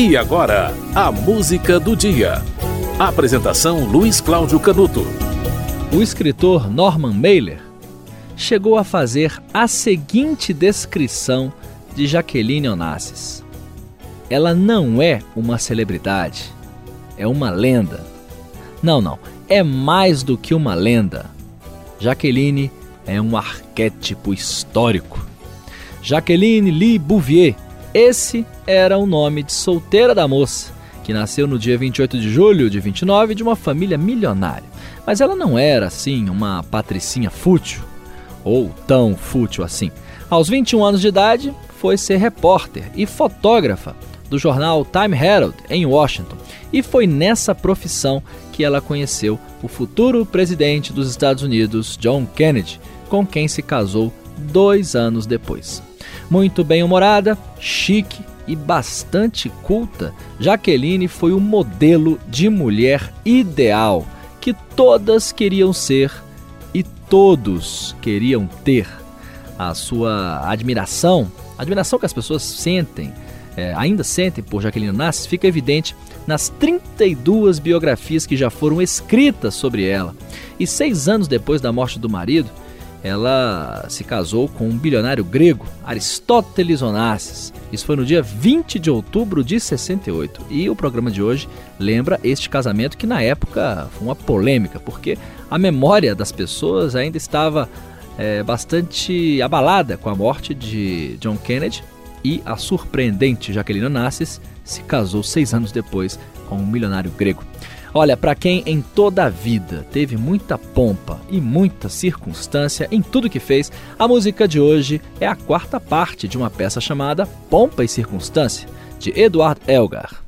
E agora, a música do dia. Apresentação Luiz Cláudio Canuto. O escritor Norman Mailer chegou a fazer a seguinte descrição de Jaqueline Onassis. Ela não é uma celebridade, é uma lenda. Não, não, é mais do que uma lenda. Jaqueline é um arquétipo histórico. Jaqueline Lee Bouvier esse era o nome de solteira da moça, que nasceu no dia 28 de julho de 29 de uma família milionária. Mas ela não era, assim, uma patricinha fútil, ou tão fútil assim. Aos 21 anos de idade, foi ser repórter e fotógrafa do jornal Time Herald em Washington. E foi nessa profissão que ela conheceu o futuro presidente dos Estados Unidos, John Kennedy, com quem se casou dois anos depois. Muito bem-humorada, chique e bastante culta, Jaqueline foi o modelo de mulher ideal que todas queriam ser e todos queriam ter. A sua admiração, a admiração que as pessoas sentem, é, ainda sentem por Jaqueline Nassis, fica evidente nas 32 biografias que já foram escritas sobre ela. E seis anos depois da morte do marido, ela se casou com um bilionário grego, Aristóteles Onassis. Isso foi no dia 20 de outubro de 68. E o programa de hoje lembra este casamento que na época foi uma polêmica, porque a memória das pessoas ainda estava é, bastante abalada com a morte de John Kennedy e a surpreendente Jacqueline Onassis se casou seis anos depois com um milionário grego. Olha, para quem em toda a vida teve muita pompa e muita circunstância em tudo que fez, a música de hoje é a quarta parte de uma peça chamada Pompa e Circunstância, de Eduard Elgar.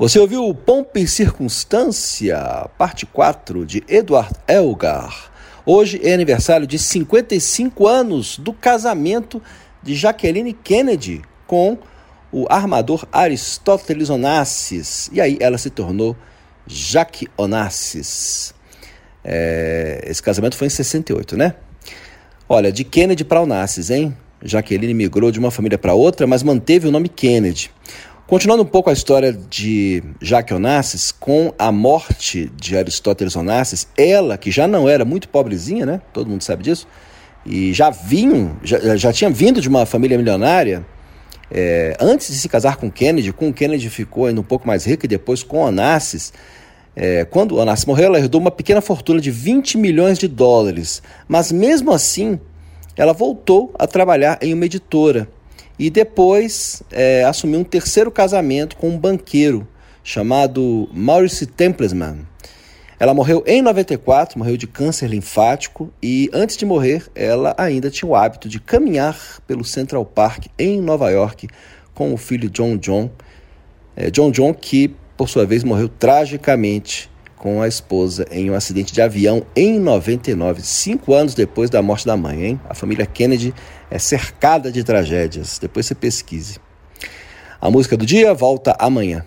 Você ouviu Pompa e Circunstância, parte 4, de Edward Elgar. Hoje é aniversário de 55 anos do casamento de Jacqueline Kennedy com o armador Aristóteles Onassis. E aí ela se tornou Jaque Onassis. É, esse casamento foi em 68, né? Olha, de Kennedy para Onassis, hein? Jaqueline migrou de uma família para outra, mas manteve o nome Kennedy. Continuando um pouco a história de Jacques Onassis, com a morte de Aristóteles Onassis, ela, que já não era muito pobrezinha, né? Todo mundo sabe disso, e já vinham, já, já tinha vindo de uma família milionária, é, antes de se casar com Kennedy, com Kennedy ficou ainda um pouco mais rica e depois com Onassis. É, quando Onassis morreu, ela herdou uma pequena fortuna de 20 milhões de dólares, mas mesmo assim, ela voltou a trabalhar em uma editora e depois é, assumiu um terceiro casamento com um banqueiro chamado Maurice Templesman. Ela morreu em 94, morreu de câncer linfático e antes de morrer, ela ainda tinha o hábito de caminhar pelo Central Park em Nova York com o filho John John. É, John John que, por sua vez, morreu tragicamente com a esposa em um acidente de avião em 99, cinco anos depois da morte da mãe. Hein? A família Kennedy é cercada de tragédias. Depois você pesquise. A música do dia volta amanhã.